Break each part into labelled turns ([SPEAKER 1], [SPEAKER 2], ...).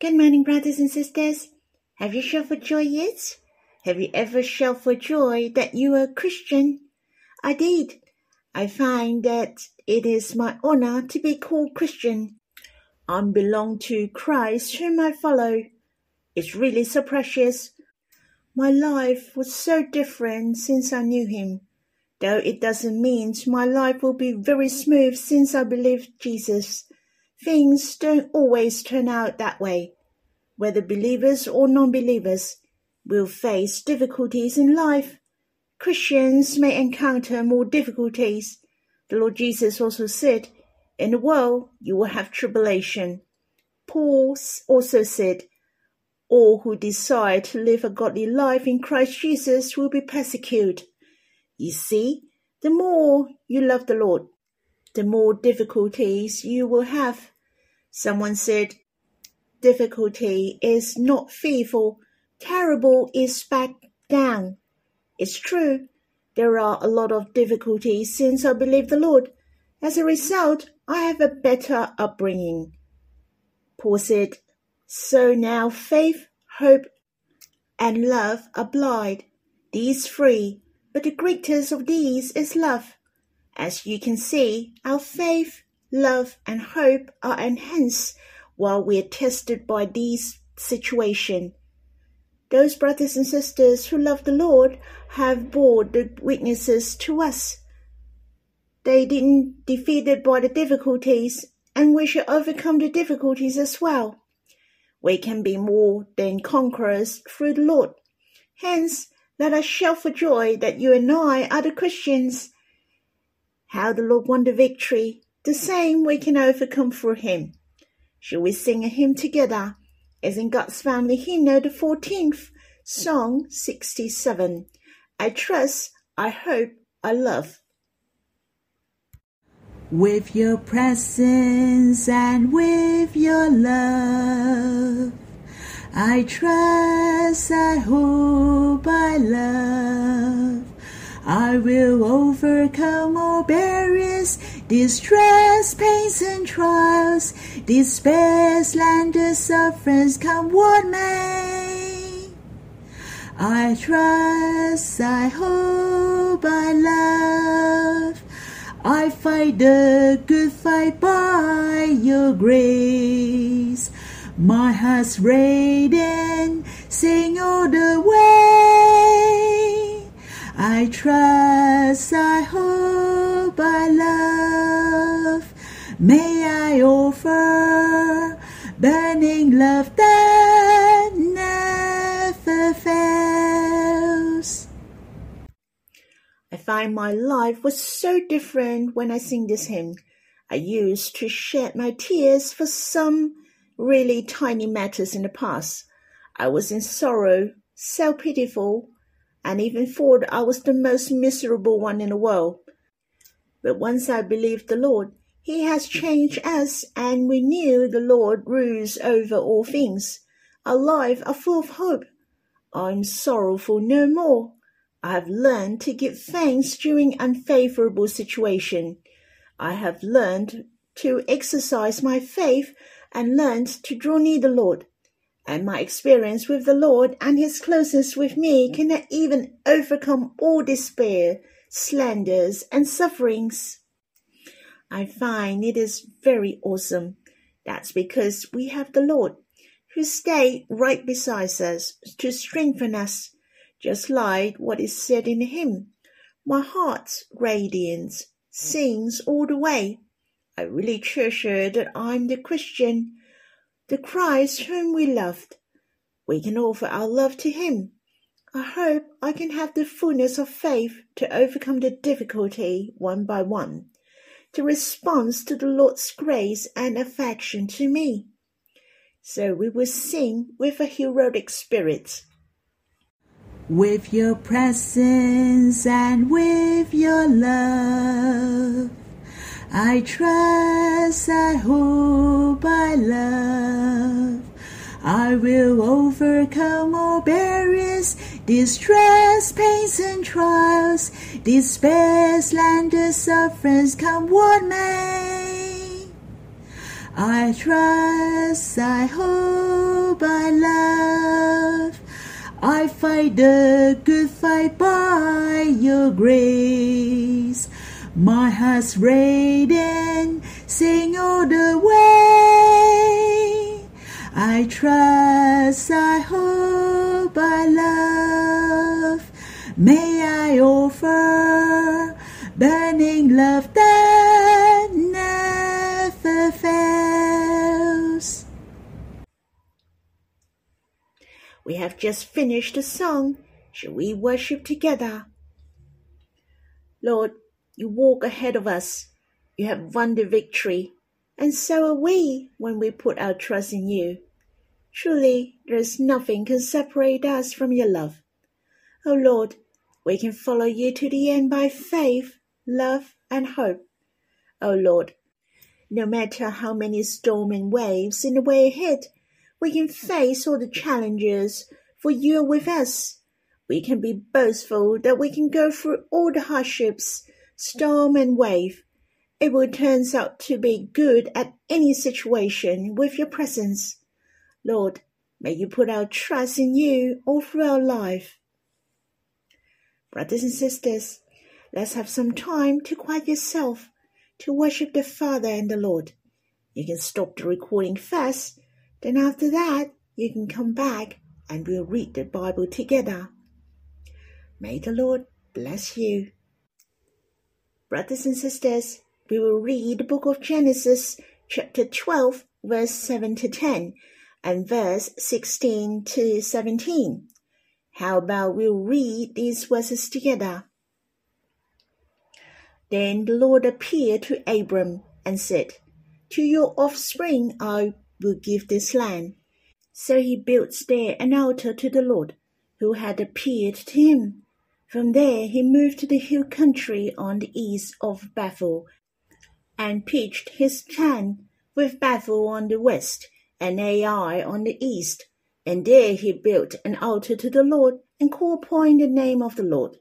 [SPEAKER 1] Good morning, brothers and sisters. Have you shouted for joy yet? Have you ever shouted for joy that you are a Christian? I did. I find that it is my honor to be called Christian. I belong to Christ whom I follow. It's really so precious. My life was so different since I knew him, though it doesn't mean my life will be very smooth since I believed Jesus. Things don't always turn out that way. Whether believers or non-believers will face difficulties in life. Christians may encounter more difficulties. The Lord Jesus also said, In the world you will have tribulation. Paul also said, All who decide to live a godly life in Christ Jesus will be persecuted. You see, the more you love the Lord, the more difficulties you will have. Someone said, Difficulty is not fearful, terrible is back down. It's true, there are a lot of difficulties since I believe the Lord. As a result, I have a better upbringing. Paul said, So now faith, hope, and love are abide, these three, but the greatest of these is love. As you can see, our faith, love, and hope are enhanced while we are tested by these situations. Those brothers and sisters who love the Lord have bore the witnesses to us. They didn't defeated by the difficulties, and we should overcome the difficulties as well. We can be more than conquerors through the Lord. Hence, let us shout for joy that you and I are the Christians. How the Lord won the victory, the same we can overcome through him. Shall we sing a hymn together? As in God's Family Hymnal, the 14th, Song 67. I trust, I hope, I love.
[SPEAKER 2] With your presence and with your love, I trust, I hope, I love. I will overcome all barriers, distress, pains, and trials, despair, slander, sufferings, come what may. I trust, I hope, I love. I fight the good fight by your grace. My heart's radiant, sing all the way. I trust, I hope, I love. May I offer burning love that never fails.
[SPEAKER 1] I find my life was so different when I sing this hymn. I used to shed my tears for some really tiny matters in the past. I was in sorrow, so pitiful, and even thought I was the most miserable one in the world. But once I believed the Lord, He has changed us, and we knew the Lord rules over all things. Our are full of hope. I'm sorrowful no more. I have learned to give thanks during unfavorable situation. I have learned to exercise my faith and learned to draw near the Lord. And my experience with the Lord and his closeness with me cannot even overcome all despair, slanders, and sufferings. I find it is very awesome. That's because we have the Lord who stay right beside us to strengthen us, just like what is said in the hymn. My heart's radiance sings all the way. I really treasure that I'm the Christian, the Christ whom we loved. We can offer our love to Him. I hope I can have the fullness of faith to overcome the difficulty one by one, to respond to the Lord's grace and affection to me. So we will sing with a heroic spirit.
[SPEAKER 2] With your presence and with your love, I trust, I hope, I love. I will overcome all barriers, distress, pains, and trials, despair, slander, sufferings, come what may. I trust, I hope, I love. I fight the good fight by your grace. My heart's radiant, sing all the way. I trust, I hope, I love. May I offer burning love that never fails.
[SPEAKER 1] We have just finished the song. Shall we worship together? Lord, you walk ahead of us. You have won the victory. And so are we when we put our trust in you. Truly, there is nothing can separate us from your love. O oh Lord, we can follow you to the end by faith, love, and hope. O oh Lord, no matter how many storming waves in the way ahead, we can face all the challenges, for you are with us. We can be boastful that we can go through all the hardships storm and wave, it will turn out to be good at any situation with your presence. Lord, may you put our trust in you all through our life. Brothers and sisters, let's have some time to quiet yourself to worship the Father and the Lord. You can stop the recording first, then after that, you can come back and we'll read the Bible together. May the Lord bless you. Brothers and sisters, we will read the book of Genesis, chapter 12, verse 7 to 10, and verse 16 to 17. How about we read these verses together? Then the Lord appeared to Abram and said, To your offspring I will give this land. So he built there an altar to the Lord, who had appeared to him. From there he moved to the hill country on the east of Bethel, and pitched his tent with Bethel on the west and Ai on the east. And there he built an altar to the Lord and called upon the name of the Lord.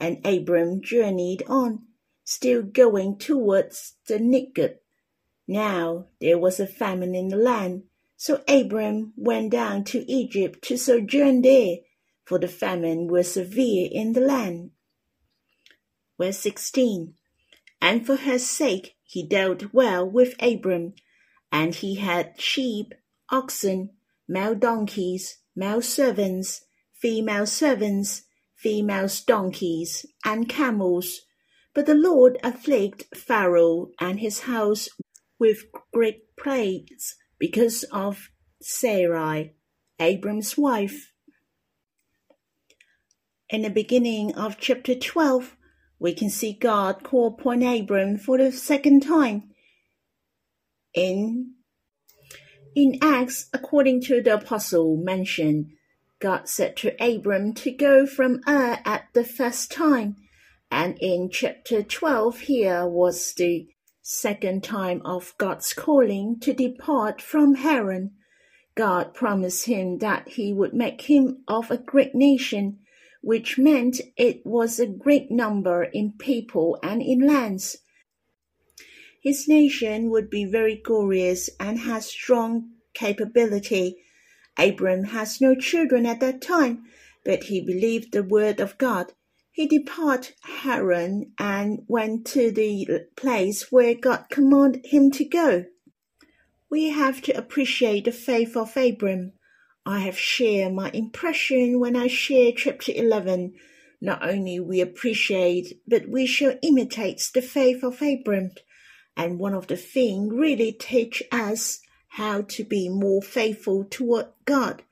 [SPEAKER 1] And Abram journeyed on, still going towards the Negev. Now there was a famine in the land, so Abram went down to Egypt to sojourn there for the famine was severe in the land. Verse 16 And for her sake he dealt well with Abram, and he had sheep, oxen, male donkeys, male servants, female servants, female donkeys, and camels. But the Lord afflicted Pharaoh and his house with great plagues because of Sarai, Abram's wife. In the beginning of chapter 12, we can see God call upon Abram for the second time. In, in Acts, according to the apostle mentioned, God said to Abram to go from Ur at the first time, and in chapter 12 here was the second time of God's calling to depart from Haran. God promised him that he would make him of a great nation which meant it was a great number in people and in lands. His nation would be very glorious and has strong capability. Abram has no children at that time, but he believed the word of God. He departed Haran and went to the place where God commanded him to go. We have to appreciate the faith of Abram. I have shared my impression when I share chapter 11. Not only we appreciate, but we shall imitate the faith of Abram. And one of the things really teach us how to be more faithful toward God.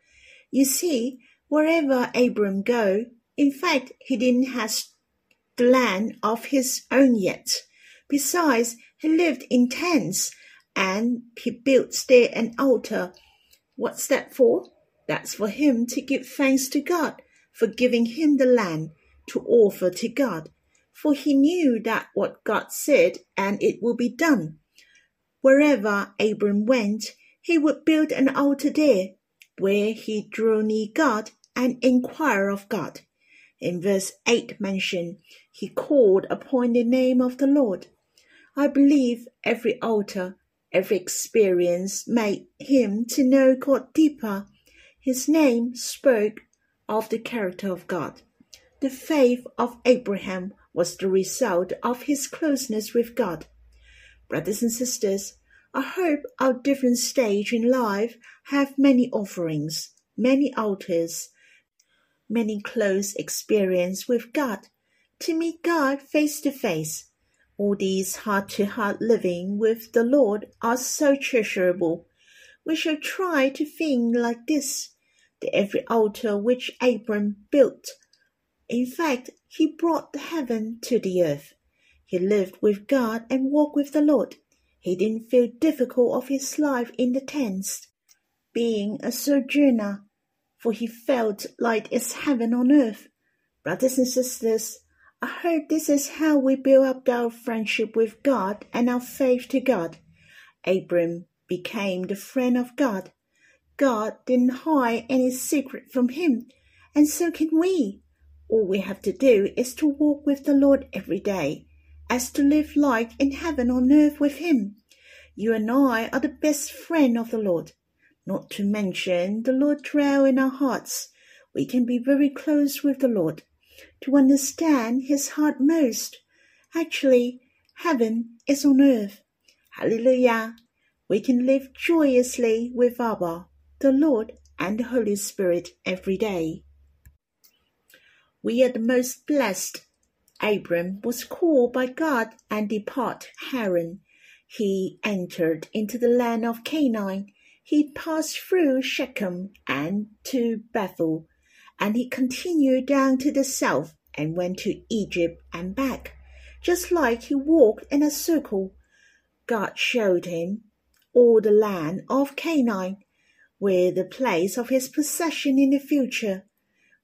[SPEAKER 1] You see, wherever Abram go, in fact, he didn't have the land of his own yet. Besides, he lived in tents and he built there an altar. What's that for? That's for him to give thanks to God for giving him the land to offer to God, for he knew that what God said and it will be done. Wherever Abram went, he would build an altar there, where he drew near God and inquire of God. In verse 8 mentioned, he called upon the name of the Lord. I believe every altar, every experience made him to know God deeper his name spoke of the character of God. The faith of Abraham was the result of his closeness with God. Brothers and sisters, I hope our different stage in life have many offerings, many altars, many close experience with God, to meet God face to face. All these heart to heart living with the Lord are so treasurable. We shall try to think like this, every altar which Abram built, in fact, he brought the heaven to the earth. He lived with God and walked with the Lord. He didn't feel difficult of his life in the tents, being a sojourner, for he felt like it's heaven on earth. Brothers and sisters, I hope this is how we build up our friendship with God and our faith to God. Abram became the friend of God. God didn't hide any secret from him, and so can we. All we have to do is to walk with the Lord every day as to live like in heaven on earth with him. You and I are the best friend of the Lord. Not to mention the Lord dwell in our hearts. We can be very close with the Lord to understand his heart most. Actually, heaven is on earth. Hallelujah. We can live joyously with Abba, the Lord, and the Holy Spirit every day. We are the most blessed Abram was called by God and depart Haran. He entered into the land of Canaan. He passed through Shechem and to Bethel, and he continued down to the south and went to Egypt and back, just like he walked in a circle. God showed him all the land of Canaan, where the place of his possession in the future.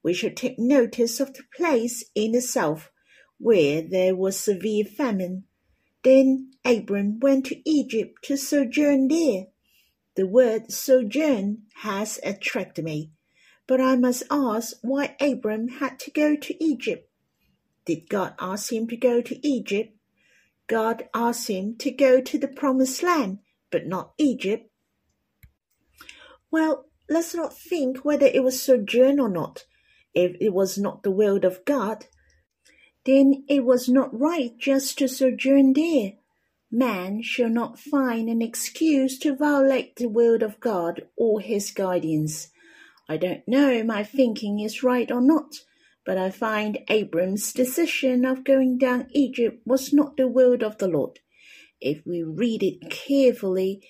[SPEAKER 1] We should take notice of the place in the south where there was severe famine. Then Abram went to Egypt to sojourn there. The word sojourn has attracted me, but I must ask why Abram had to go to Egypt. Did God ask him to go to Egypt? God asked him to go to the promised land, but not Egypt. Well, let's not think whether it was sojourn or not. If it was not the will of God, then it was not right just to sojourn there. Man shall not find an excuse to violate the will of God or his guidance. I don't know my thinking is right or not, but I find Abram's decision of going down Egypt was not the will of the Lord. If we read it carefully,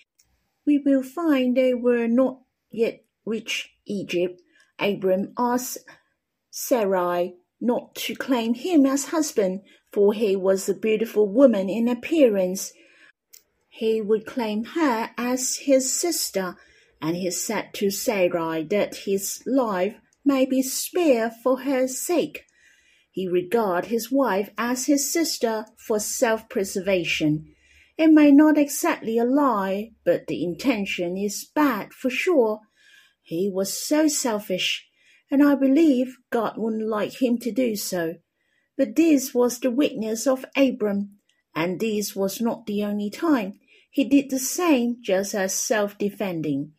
[SPEAKER 1] we will find they were not yet reached Egypt. Abram asked Sarai not to claim him as husband, for he was a beautiful woman in appearance. He would claim her as his sister, and he said to Sarai that his life may be spared for her sake. He regarded his wife as his sister for self-preservation. It may not exactly a lie, but the intention is bad for sure. He was so selfish and I believe God wouldn't like him to do so. But this was the weakness of Abram, and this was not the only time. He did the same just as self defending.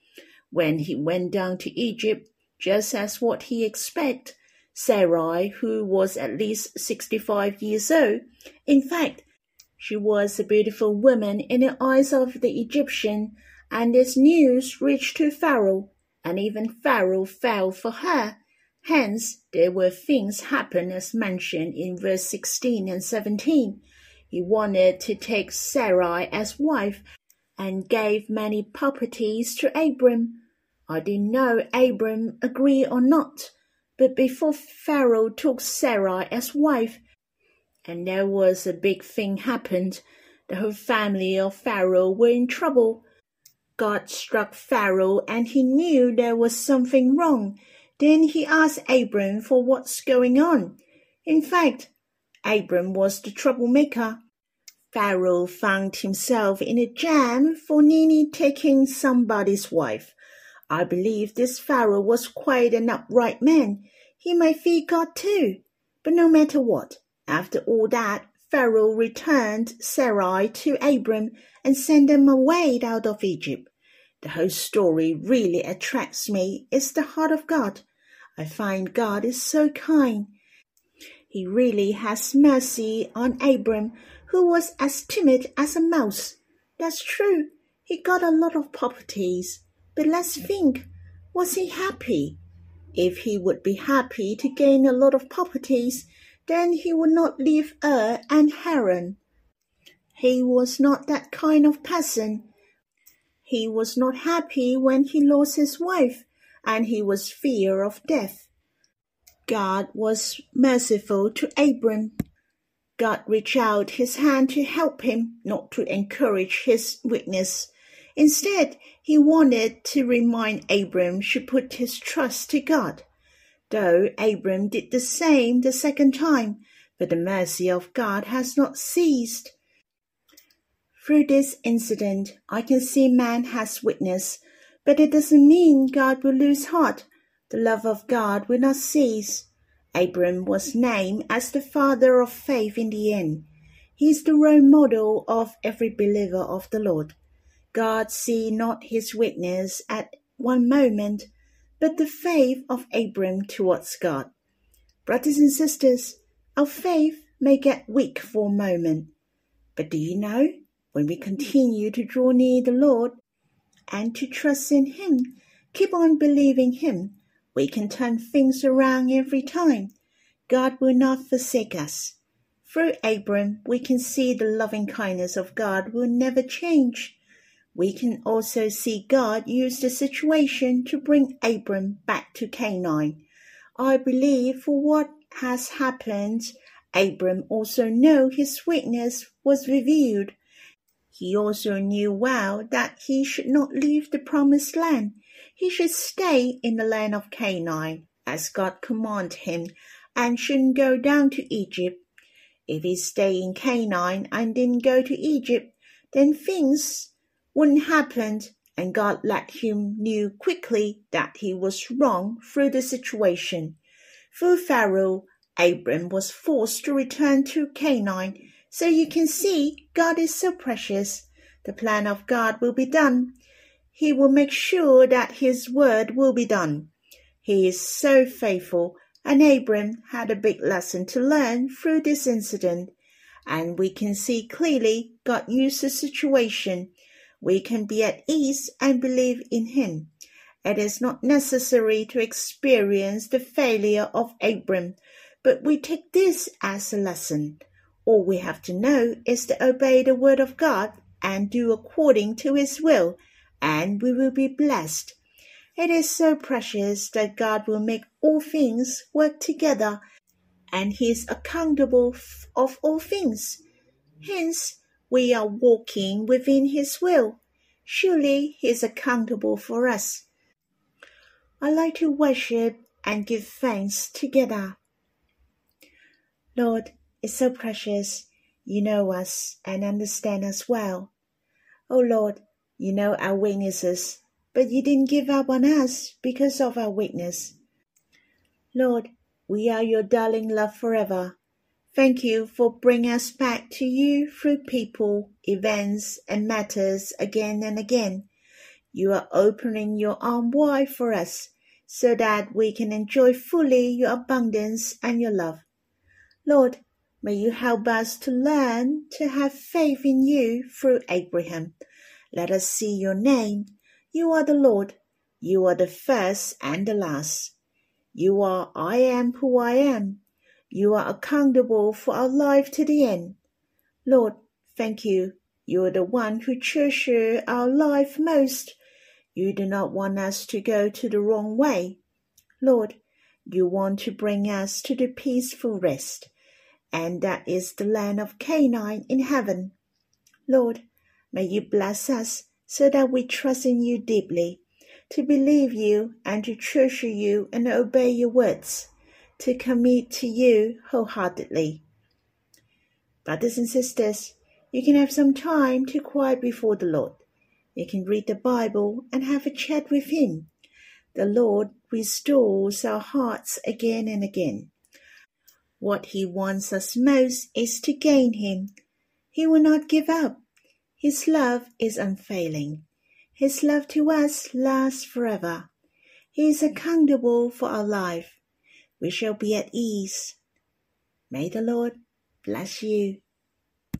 [SPEAKER 1] When he went down to Egypt, just as what he expected, Sarai, who was at least sixty five years old, in fact, she was a beautiful woman in the eyes of the Egyptian, and this news reached to Pharaoh, and even Pharaoh fell for her. Hence, there were things happen as mentioned in verse 16 and 17. He wanted to take Sarai as wife and gave many properties to Abram. I didn't know Abram agreed or not, but before Pharaoh took Sarai as wife, and there was a big thing happened. The whole family of Pharaoh were in trouble. God struck Pharaoh and he knew there was something wrong. Then he asked Abram for what's going on. In fact, Abram was the troublemaker. Pharaoh found himself in a jam for Nini taking somebody's wife. I believe this Pharaoh was quite an upright man. He may fear God too. But no matter what, after all that, Pharaoh returned Sarai to Abram and sent them away out of Egypt. The whole story really attracts me. It's the heart of God. I find God is so kind. He really has mercy on Abram, who was as timid as a mouse. That's true. He got a lot of properties. But let's think was he happy? If he would be happy to gain a lot of properties, then he would not leave Ur and Haran. He was not that kind of person. He was not happy when he lost his wife, and he was fear of death. God was merciful to Abram. God reached out his hand to help him, not to encourage his weakness. Instead, he wanted to remind Abram to put his trust to God. Though Abram did the same the second time, but the mercy of God has not ceased. Through this incident, I can see man has witness, but it doesn't mean God will lose heart. The love of God will not cease. Abram was named as the father of faith in the end. He is the role model of every believer of the Lord. God see not his witness at one moment, but the faith of Abram towards God. Brothers and sisters, our faith may get weak for a moment, but do you know, when we continue to draw near the Lord and to trust in Him, keep on believing Him, we can turn things around every time. God will not forsake us. Through Abram, we can see the loving kindness of God will never change. We can also see God use the situation to bring Abram back to Canaan. I believe for what has happened, Abram also knew his weakness was revealed. He also knew well that he should not leave the promised land. He should stay in the land of Canaan, as God commanded him, and shouldn't go down to Egypt. If he stayed in Canaan and didn't go to Egypt, then things wouldn't happen, and God let him knew quickly that he was wrong through the situation. Through Pharaoh, Abram was forced to return to Canaan. So you can see God is so precious. The plan of God will be done. He will make sure that his word will be done. He is so faithful, and Abram had a big lesson to learn through this incident. And we can see clearly God used the situation we can be at ease and believe in Him. It is not necessary to experience the failure of Abram, but we take this as a lesson. All we have to know is to obey the word of God and do according to His will, and we will be blessed. It is so precious that God will make all things work together, and He is accountable of all things. Hence, we are walking within His will. Surely He is accountable for us. I like to worship and give thanks together. Lord, it's so precious. You know us and understand us well. Oh Lord, you know our weaknesses, but you didn't give up on us because of our weakness. Lord, we are your darling love forever. Thank you for bringing us back to you through people, events, and matters again and again. You are opening your arm wide for us so that we can enjoy fully your abundance and your love. Lord, may you help us to learn to have faith in you through Abraham. Let us see your name. You are the Lord. You are the first and the last. You are I am who I am. You are accountable for our life to the end. Lord, thank you. You are the one who cherishes our life most. You do not want us to go to the wrong way. Lord, you want to bring us to the peaceful rest, and that is the land of Canaan in heaven. Lord, may you bless us so that we trust in you deeply, to believe you and to treasure you and obey your words to commit to you wholeheartedly. Brothers and sisters, you can have some time to quiet before the Lord. You can read the Bible and have a chat with Him. The Lord restores our hearts again and again. What He wants us most is to gain Him. He will not give up. His love is unfailing. His love to us lasts forever. He is accountable for our life. We shall be at ease. May the Lord bless you.